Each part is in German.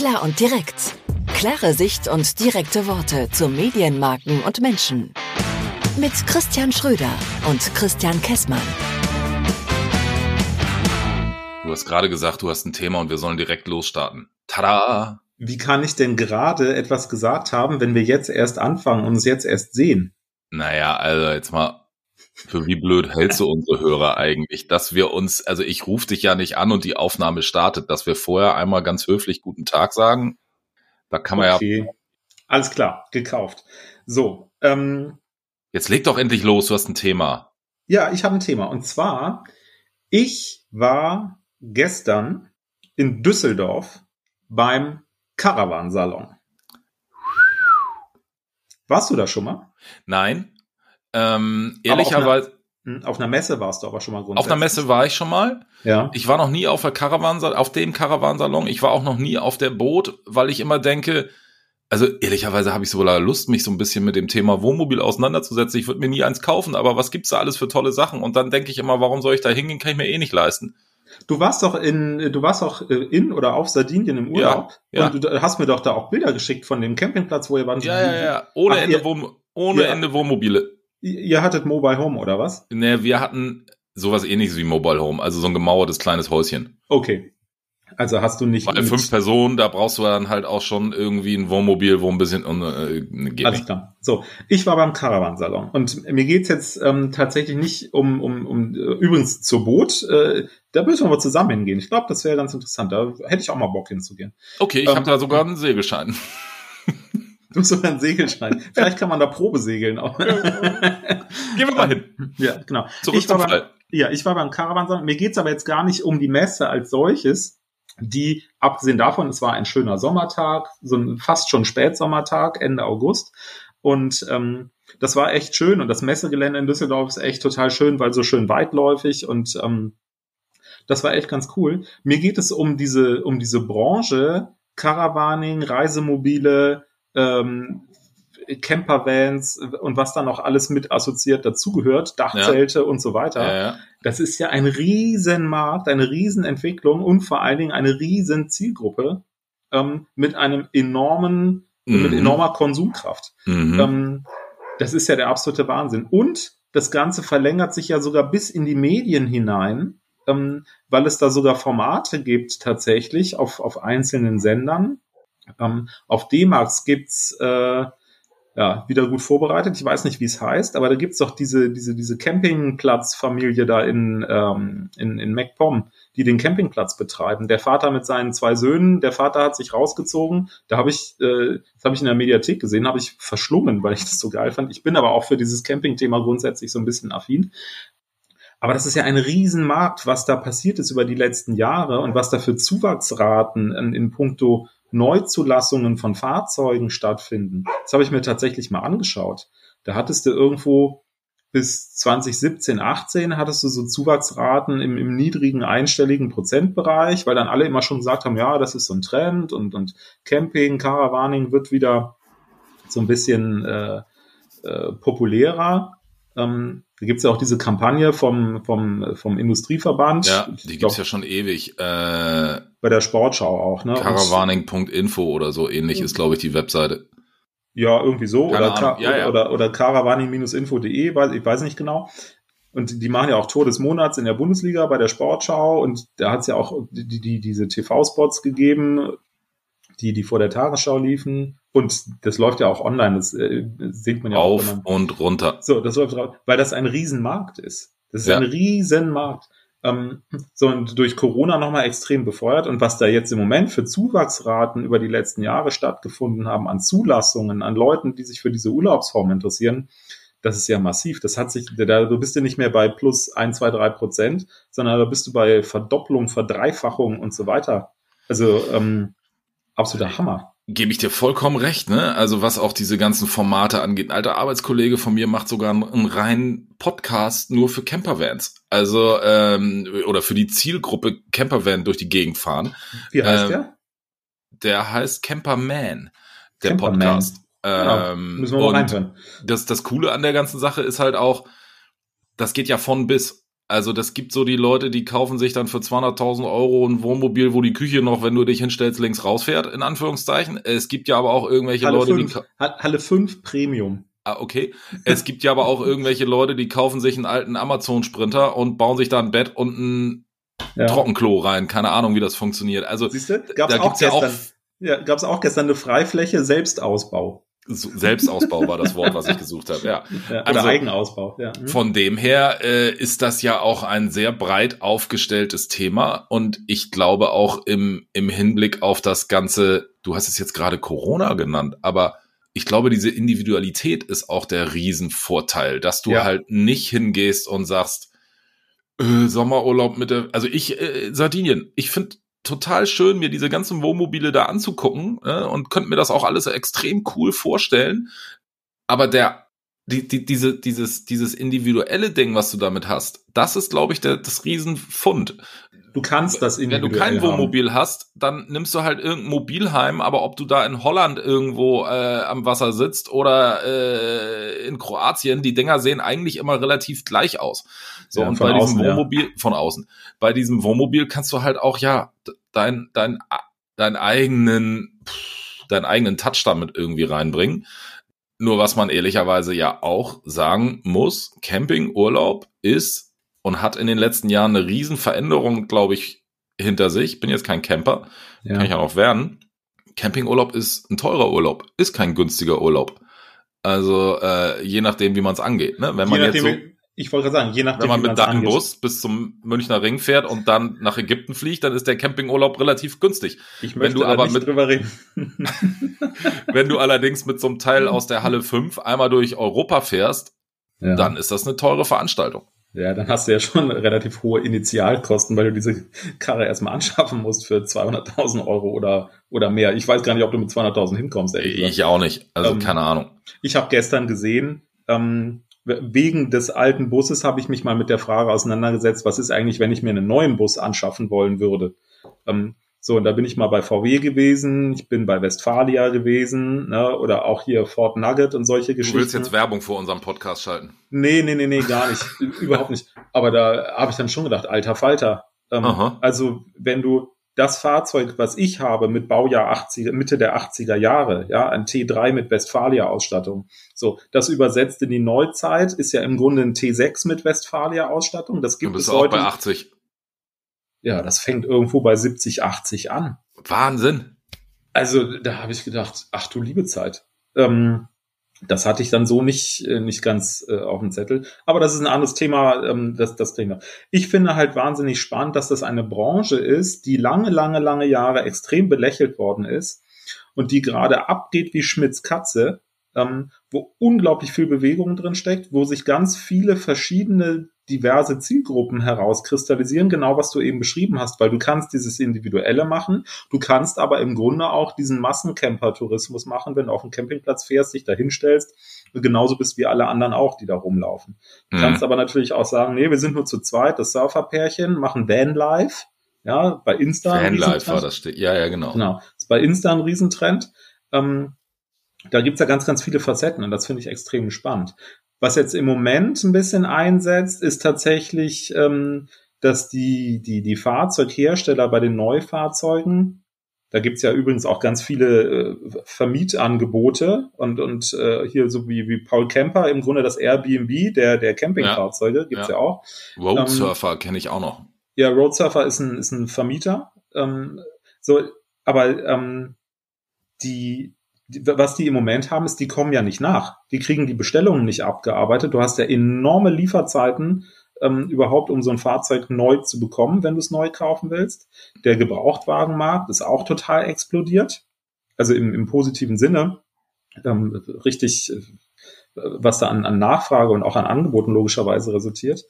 Klar und direkt. Klare Sicht und direkte Worte zu Medienmarken und Menschen. Mit Christian Schröder und Christian Kessmann. Du hast gerade gesagt, du hast ein Thema und wir sollen direkt losstarten. Tada! Wie kann ich denn gerade etwas gesagt haben, wenn wir jetzt erst anfangen und uns jetzt erst sehen? Naja, also jetzt mal, für wie blöd hältst du unsere Hörer eigentlich, dass wir uns, also ich rufe dich ja nicht an und die Aufnahme startet, dass wir vorher einmal ganz höflich guten Tag sagen. Da kann man okay. ja. Alles klar, gekauft. So, ähm, Jetzt leg doch endlich los, du hast ein Thema. Ja, ich habe ein Thema. Und zwar, ich war gestern in Düsseldorf beim Caravansalon. Warst du da schon mal? Nein. Ähm, ehrlicherweise. Hm, auf einer Messe warst du aber schon mal grundsätzlich. Auf einer Messe war ich schon mal. Ja. Ich war noch nie auf der Caravan, auf dem Caravansalon. Ich war auch noch nie auf der Boot, weil ich immer denke, also ehrlicherweise habe ich sogar Lust, mich so ein bisschen mit dem Thema Wohnmobil auseinanderzusetzen. Ich würde mir nie eins kaufen, aber was gibt's da alles für tolle Sachen? Und dann denke ich immer, warum soll ich da hingehen? Kann ich mir eh nicht leisten. Du warst doch in, du warst doch äh, in oder auf Sardinien im Urlaub. Ja, ja. Und du hast mir doch da auch Bilder geschickt von dem Campingplatz, wo ihr wart. Ja, ja, ja. Ohne Ach, Ende, ihr, Wohn ohne ja. Ende Wohnmobile. Ihr hattet Mobile Home oder was? Ne, wir hatten sowas ähnliches wie Mobile Home, also so ein gemauertes kleines Häuschen. Okay. Also hast du nicht. Bei fünf Personen, da brauchst du dann halt auch schon irgendwie ein Wohnmobil, wo ein bisschen äh, geht Alles klar. So, ich war beim Caravansalon und mir geht's jetzt ähm, tatsächlich nicht um, um, um äh, übrigens zur Boot. Äh, da müssen wir mal zusammen hingehen. Ich glaube, das wäre ganz interessant. Da hätte ich auch mal Bock hinzugehen. Okay, ich ähm, habe da sogar einen Segelschein. Du hast sogar einen Segelschein. Vielleicht kann man da Probe segeln auch. Gehen wir mal hin. Ja, genau. Zurück ich war beim, ja, ich war beim Caravansalon. Mir geht's aber jetzt gar nicht um die Messe als solches, die, abgesehen davon, es war ein schöner Sommertag, so ein fast schon Spätsommertag, Ende August. Und ähm, das war echt schön und das Messegelände in Düsseldorf ist echt total schön, weil so schön weitläufig und ähm, das war echt ganz cool. Mir geht es um diese, um diese Branche, Caravaning, Reisemobile, ähm, Campervans und was dann noch alles mit assoziiert dazugehört, Dachzelte ja. und so weiter. Ja, ja. Das ist ja ein Riesenmarkt, eine Riesenentwicklung und vor allen Dingen eine riesen Zielgruppe ähm, mit einem enormen, mhm. mit enormer Konsumkraft. Mhm. Ähm, das ist ja der absolute Wahnsinn. Und das Ganze verlängert sich ja sogar bis in die Medien hinein, ähm, weil es da sogar Formate gibt tatsächlich auf, auf einzelnen Sendern. Ähm, auf D-Max gibt's äh, ja, wieder gut vorbereitet. Ich weiß nicht, wie es heißt, aber da gibt's doch diese, diese, diese Campingplatzfamilie da in, ähm, in, in MacPom, die den Campingplatz betreiben. Der Vater mit seinen zwei Söhnen, der Vater hat sich rausgezogen. Da habe ich, äh, das habe ich in der Mediathek gesehen, habe ich verschlungen, weil ich das so geil fand. Ich bin aber auch für dieses Campingthema grundsätzlich so ein bisschen affin. Aber das ist ja ein Riesenmarkt, was da passiert ist über die letzten Jahre und was da für Zuwachsraten in, in puncto Neuzulassungen von Fahrzeugen stattfinden. Das habe ich mir tatsächlich mal angeschaut. Da hattest du irgendwo bis 2017, 18 hattest du so Zuwachsraten im, im niedrigen einstelligen Prozentbereich, weil dann alle immer schon gesagt haben, ja, das ist so ein Trend und, und Camping, Caravaning wird wieder so ein bisschen äh, äh, populärer. Ähm, da gibt's ja auch diese Kampagne vom, vom, vom Industrieverband. Ja, die gibt's ja schon ewig. Äh, bei der Sportschau auch, ne? Caravaning.info oder so ähnlich ist, glaube ich, die Webseite. Ja, irgendwie so. Keine oder, ja, ja. oder, oder caravaning-info.de, weiß, ich weiß nicht genau. Und die machen ja auch Tor des Monats in der Bundesliga bei der Sportschau und da hat's ja auch die, die, diese TV-Spots gegeben, die, die vor der Tagesschau liefen. Und das läuft ja auch online, das äh, sieht man ja Auf auch. Auf und runter. So, das läuft weil das ein Riesenmarkt ist. Das ist ja. ein Riesenmarkt. Ähm, so und durch Corona nochmal extrem befeuert. Und was da jetzt im Moment für Zuwachsraten über die letzten Jahre stattgefunden haben an Zulassungen, an Leuten, die sich für diese Urlaubsform interessieren, das ist ja massiv. Das hat sich, da bist du nicht mehr bei plus ein, zwei, drei Prozent, sondern da bist du bei Verdopplung, Verdreifachung und so weiter. Also ähm, absoluter Hammer. Gebe ich dir vollkommen recht, ne? Also was auch diese ganzen Formate angeht. Ein alter Arbeitskollege von mir macht sogar einen, einen reinen Podcast nur für Campervans. Also, ähm, oder für die Zielgruppe Campervan durch die Gegend fahren. Wie heißt ähm, der? Der heißt Camperman, der Camperman. Podcast. Genau. Ähm, Müssen wir mal reinhören. Das, das Coole an der ganzen Sache ist halt auch, das geht ja von bis. Also das gibt so die Leute, die kaufen sich dann für 200.000 Euro ein Wohnmobil, wo die Küche noch, wenn du dich hinstellst, links rausfährt, in Anführungszeichen. Es gibt ja aber auch irgendwelche Halle Leute, 5, die... Halle 5 Premium. Ah, okay. Es gibt ja aber auch irgendwelche Leute, die kaufen sich einen alten Amazon-Sprinter und bauen sich da ein Bett und ein ja. Trockenklo rein. Keine Ahnung, wie das funktioniert. Also Siehst du? Gab's da auch gibt's gestern, ja auch... Ja, gab es auch gestern eine Freifläche Selbstausbau. Selbstausbau war das Wort, was ich gesucht habe. Ja. ja also, Eigenausbau. Ja. Mhm. Von dem her äh, ist das ja auch ein sehr breit aufgestelltes Thema und ich glaube auch im im Hinblick auf das ganze. Du hast es jetzt gerade Corona genannt, aber ich glaube, diese Individualität ist auch der Riesenvorteil, dass du ja. halt nicht hingehst und sagst, äh, Sommerurlaub mit der, also ich, äh, Sardinien, ich finde total schön, mir diese ganzen Wohnmobile da anzugucken äh, und könnte mir das auch alles extrem cool vorstellen. Aber der, die, die, diese, dieses, dieses individuelle Ding, was du damit hast, das ist, glaube ich, der, das Riesenfund. Du kannst das Wenn du kein Wohnmobil hast, dann nimmst du halt irgendein Mobilheim, aber ob du da in Holland irgendwo äh, am Wasser sitzt oder äh, in Kroatien, die Dinger sehen eigentlich immer relativ gleich aus. So, ja, und bei außen, diesem Wohnmobil, ja. von außen, bei diesem Wohnmobil kannst du halt auch, ja, dein, dein, dein eigenen, deinen eigenen Touch damit irgendwie reinbringen. Nur was man ehrlicherweise ja auch sagen muss, Campingurlaub ist und hat in den letzten Jahren eine riesen Veränderung, glaube ich, hinter sich. Bin jetzt kein Camper, ja. kann ich ja noch werden. Campingurlaub ist ein teurer Urlaub, ist kein günstiger Urlaub. Also äh, je nachdem, wie man es angeht. Ne? Wenn je man jetzt so, ich wollte gerade sagen, je nachdem, wenn man mit einem Bus bis zum Münchner Ring fährt und dann nach Ägypten fliegt, dann ist der Campingurlaub relativ günstig. Ich möchte wenn du aber mit, drüber reden. wenn du allerdings mit so einem Teil aus der Halle 5 einmal durch Europa fährst, ja. dann ist das eine teure Veranstaltung. Ja, dann hast du ja schon relativ hohe Initialkosten, weil du diese Karre erstmal anschaffen musst für 200.000 Euro oder, oder mehr. Ich weiß gar nicht, ob du mit 200.000 hinkommst. Ich auch nicht. Also ähm, keine Ahnung. Ich habe gestern gesehen, ähm, wegen des alten Busses habe ich mich mal mit der Frage auseinandergesetzt, was ist eigentlich, wenn ich mir einen neuen Bus anschaffen wollen würde. Ähm, so, und da bin ich mal bei VW gewesen, ich bin bei Westfalia gewesen, ne, oder auch hier Ford Nugget und solche Geschichten. Du willst jetzt Werbung vor unserem Podcast schalten? Nee, nee, nee, nee, gar nicht. überhaupt nicht. Aber da habe ich dann schon gedacht, alter Falter. Ähm, also, wenn du das Fahrzeug, was ich habe mit Baujahr 80, Mitte der 80er Jahre, ja, ein T3 mit Westfalia-Ausstattung. So, das übersetzt in die Neuzeit ist ja im Grunde ein T6 mit Westfalia-Ausstattung. Das gibt es auch heute. bei 80. Ja, das fängt irgendwo bei 70, 80 an. Wahnsinn. Also da habe ich gedacht, ach du liebe Zeit. Ähm, das hatte ich dann so nicht, äh, nicht ganz äh, auf dem Zettel. Aber das ist ein anderes Thema, ähm, das, das Thema. Ich finde halt wahnsinnig spannend, dass das eine Branche ist, die lange, lange, lange Jahre extrem belächelt worden ist und die gerade abgeht wie Schmitz Katze, ähm, wo unglaublich viel Bewegung drin steckt, wo sich ganz viele verschiedene diverse Zielgruppen herauskristallisieren, genau was du eben beschrieben hast, weil du kannst dieses Individuelle machen, du kannst aber im Grunde auch diesen Massencamper-Tourismus machen, wenn du auf einen Campingplatz fährst, dich da hinstellst, genauso bist wie alle anderen auch, die da rumlaufen. Du mhm. kannst aber natürlich auch sagen, nee, wir sind nur zu zweit, das Surferpärchen, machen Vanlife, ja, bei Insta. Vanlife war das, ja, ja, genau. Genau, ist bei Insta ein Riesentrend. Ähm, da gibt's ja ganz, ganz viele Facetten und das finde ich extrem spannend. Was jetzt im Moment ein bisschen einsetzt, ist tatsächlich, ähm, dass die, die, die Fahrzeughersteller bei den Neufahrzeugen, da gibt's ja übrigens auch ganz viele äh, Vermietangebote und, und äh, hier so wie, wie Paul Kemper, im Grunde das Airbnb der, der Campingfahrzeuge, ja, gibt's ja, ja auch. Roadsurfer ähm, kenne ich auch noch. Ja, Roadsurfer ist ein, ist ein Vermieter. Ähm, so, aber ähm, die, was die im Moment haben, ist, die kommen ja nicht nach. Die kriegen die Bestellungen nicht abgearbeitet. Du hast ja enorme Lieferzeiten ähm, überhaupt, um so ein Fahrzeug neu zu bekommen, wenn du es neu kaufen willst. Der Gebrauchtwagenmarkt ist auch total explodiert. Also im, im positiven Sinne. Ähm, richtig, äh, was da an, an Nachfrage und auch an Angeboten logischerweise resultiert.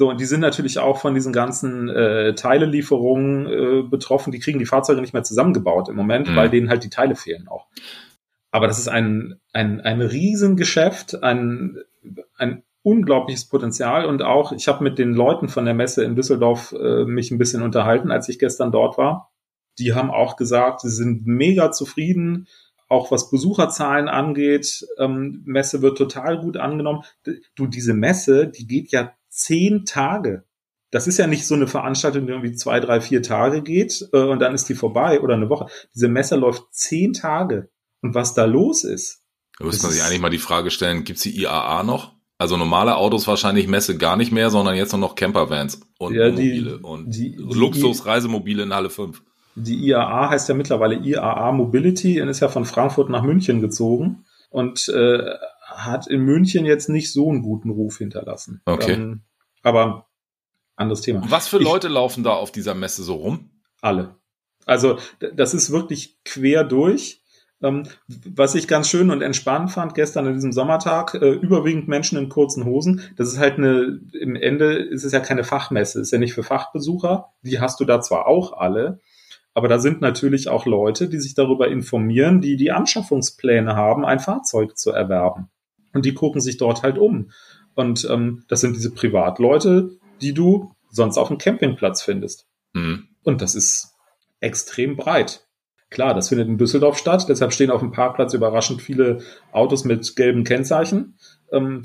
So, und die sind natürlich auch von diesen ganzen äh, Teilelieferungen äh, betroffen. Die kriegen die Fahrzeuge nicht mehr zusammengebaut im Moment, mhm. weil denen halt die Teile fehlen auch. Aber das ist ein, ein, ein Riesengeschäft, ein, ein unglaubliches Potenzial und auch, ich habe mit den Leuten von der Messe in Düsseldorf äh, mich ein bisschen unterhalten, als ich gestern dort war. Die haben auch gesagt, sie sind mega zufrieden, auch was Besucherzahlen angeht. Ähm, Messe wird total gut angenommen. Du, diese Messe, die geht ja zehn Tage. Das ist ja nicht so eine Veranstaltung, die irgendwie zwei, drei, vier Tage geht äh, und dann ist die vorbei oder eine Woche. Diese Messe läuft zehn Tage. Und was da los ist. Da müsste man sich eigentlich mal die Frage stellen, gibt's die IAA noch? Also normale Autos wahrscheinlich Messe gar nicht mehr, sondern jetzt nur noch Campervans und Ja, die- Mobile und die- die- Luxus-Reisemobile in Halle 5. Die IAA heißt ja mittlerweile IAA Mobility und ist ja von Frankfurt nach München gezogen und äh, hat in München jetzt nicht so einen guten Ruf hinterlassen. Okay. Ähm, aber anderes Thema. Was für Ich- Leute laufen da auf dieser Messe so rum? Alle. Also das ist wirklich quer durch. Ähm, was ich ganz schön und entspannt fand gestern an diesem Sommertag, äh, überwiegend Menschen in kurzen Hosen. Das ist halt eine, im Ende ist es ja keine Fachmesse, ist ja nicht für Fachbesucher. Die hast du da zwar auch alle, aber da sind natürlich auch Leute, die sich darüber informieren, die die Anschaffungspläne haben, ein Fahrzeug zu erwerben. Und die gucken sich dort halt um. Und ähm, das sind diese Privatleute, die du sonst auf dem Campingplatz findest. Hm. Und das ist extrem breit. Klar, das findet in Düsseldorf statt, deshalb stehen auf dem Parkplatz überraschend viele Autos mit gelben Kennzeichen, ähm,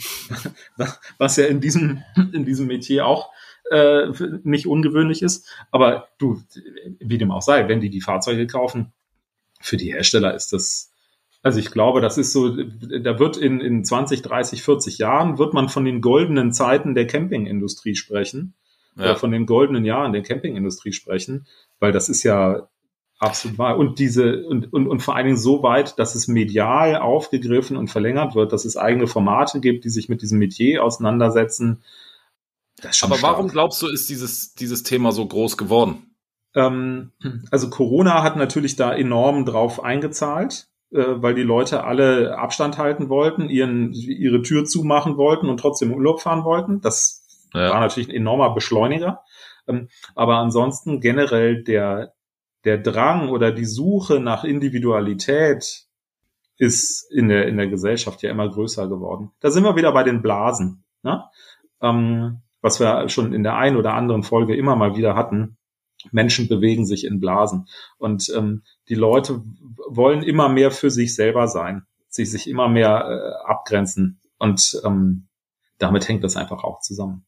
was ja in diesem, in diesem Metier auch äh, nicht ungewöhnlich ist. Aber du, wie dem auch sei, wenn die die Fahrzeuge kaufen, für die Hersteller ist das, also ich glaube, das ist so, da wird in, in 20, 30, 40 Jahren, wird man von den goldenen Zeiten der Campingindustrie sprechen oder Ja. von den goldenen Jahren der Campingindustrie sprechen, weil das ist ja absolut wahr. Und diese, und, und, und vor allen Dingen so weit, dass es medial aufgegriffen und verlängert wird, dass es eigene Formate gibt, die sich mit diesem Metier auseinandersetzen. Aber warum stark. glaubst du, ist dieses, dieses Thema so groß geworden? Ähm, also Corona hat natürlich da enorm drauf eingezahlt, weil die Leute alle Abstand halten wollten, ihren, ihre Tür zumachen wollten und trotzdem Urlaub fahren wollten. Das war natürlich ein enormer Beschleuniger. Ähm, aber ansonsten generell der, der Drang oder die Suche nach Individualität ist in der, in der Gesellschaft ja immer größer geworden. Da sind wir wieder bei den Blasen, ne? ähm, was wir schon in der einen oder anderen Folge immer mal wieder hatten. Menschen bewegen sich in Blasen. Und ähm, die Leute wollen immer mehr für sich selber sein, sich, sich immer mehr äh, abgrenzen. Und ähm, damit hängt das einfach auch zusammen.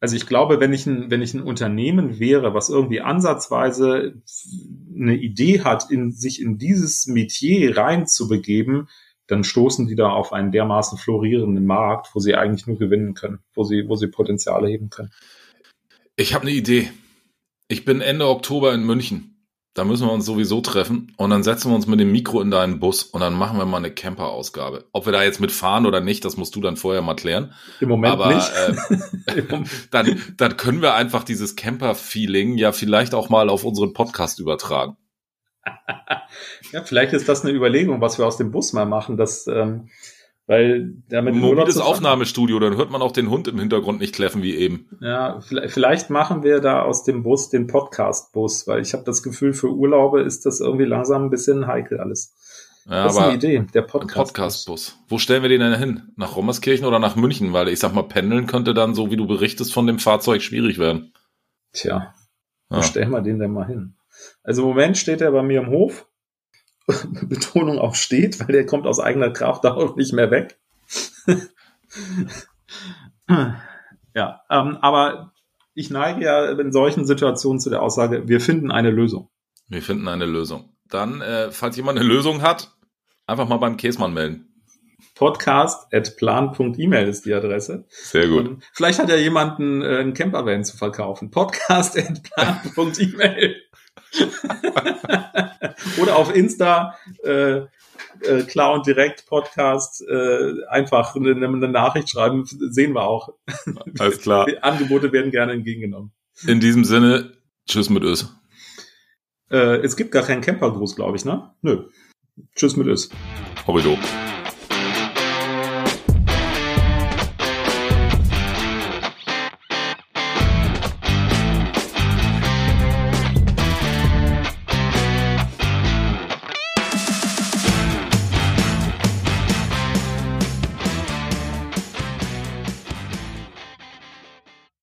Also ich glaube, wenn ich ein, wenn ich ein Unternehmen wäre, was irgendwie ansatzweise eine Idee hat, in sich in dieses Metier reinzubegeben, dann stoßen die da auf einen dermaßen florierenden Markt, wo sie eigentlich nur gewinnen können, wo sie, wo sie Potenziale heben können. Ich habe eine Idee. Ich bin Ende Oktober in München. Da müssen wir uns sowieso treffen und dann setzen wir uns mit dem Mikro in deinen Bus und dann machen wir mal eine Camper-Ausgabe. Ob wir da jetzt mitfahren oder nicht, das musst du dann vorher mal klären. Im Moment Aber nicht. äh, dann, dann können wir einfach dieses Camper-Feeling ja vielleicht auch mal auf unseren Podcast übertragen. Ja, vielleicht ist das eine Überlegung, was wir aus dem Bus mal machen, dass, ähm, weil damit Ein mobiles Aufnahmestudio, dann hört man auch den Hund im Hintergrund nicht kläffen wie eben. Ja, vielleicht, machen wir da aus dem Bus den Podcast-Bus, weil ich habe das Gefühl, für Urlaube ist das irgendwie langsam ein bisschen heikel alles. Ja, das ist aber eine Idee, der ein Podcast. Podcast-Bus. Wo stellen wir den denn hin? Nach Rommerskirchen oder nach München? Weil ich sag mal, pendeln könnte dann, so wie du berichtest, von dem Fahrzeug schwierig werden. Tja, wo Ja. stellen wir den denn mal hin? Also im Moment steht er bei mir im Hof. Betonung auf steht, weil der kommt aus eigener Kraft da auch nicht mehr weg. ja, ähm, aber ich neige ja in solchen Situationen zu der Aussage, wir finden eine Lösung. Wir finden eine Lösung. Dann, äh, falls jemand eine Lösung hat, einfach mal beim Käsmann melden. Podcast at plan.email ist die Adresse. Sehr gut. Und vielleicht hat ja jemand einen, äh, einen Campervan zu verkaufen. Podcast at plan.email. Oder auf Insta, äh, äh, klar und direkt Podcast, äh, einfach eine, eine Nachricht schreiben, sehen wir auch. Alles klar. Die Angebote werden gerne entgegengenommen. In diesem Sinne, tschüss mit Ös. Äh, es gibt gar keinen Campergruß, glaube ich, ne? Nö. Tschüss mit Ös. Hobby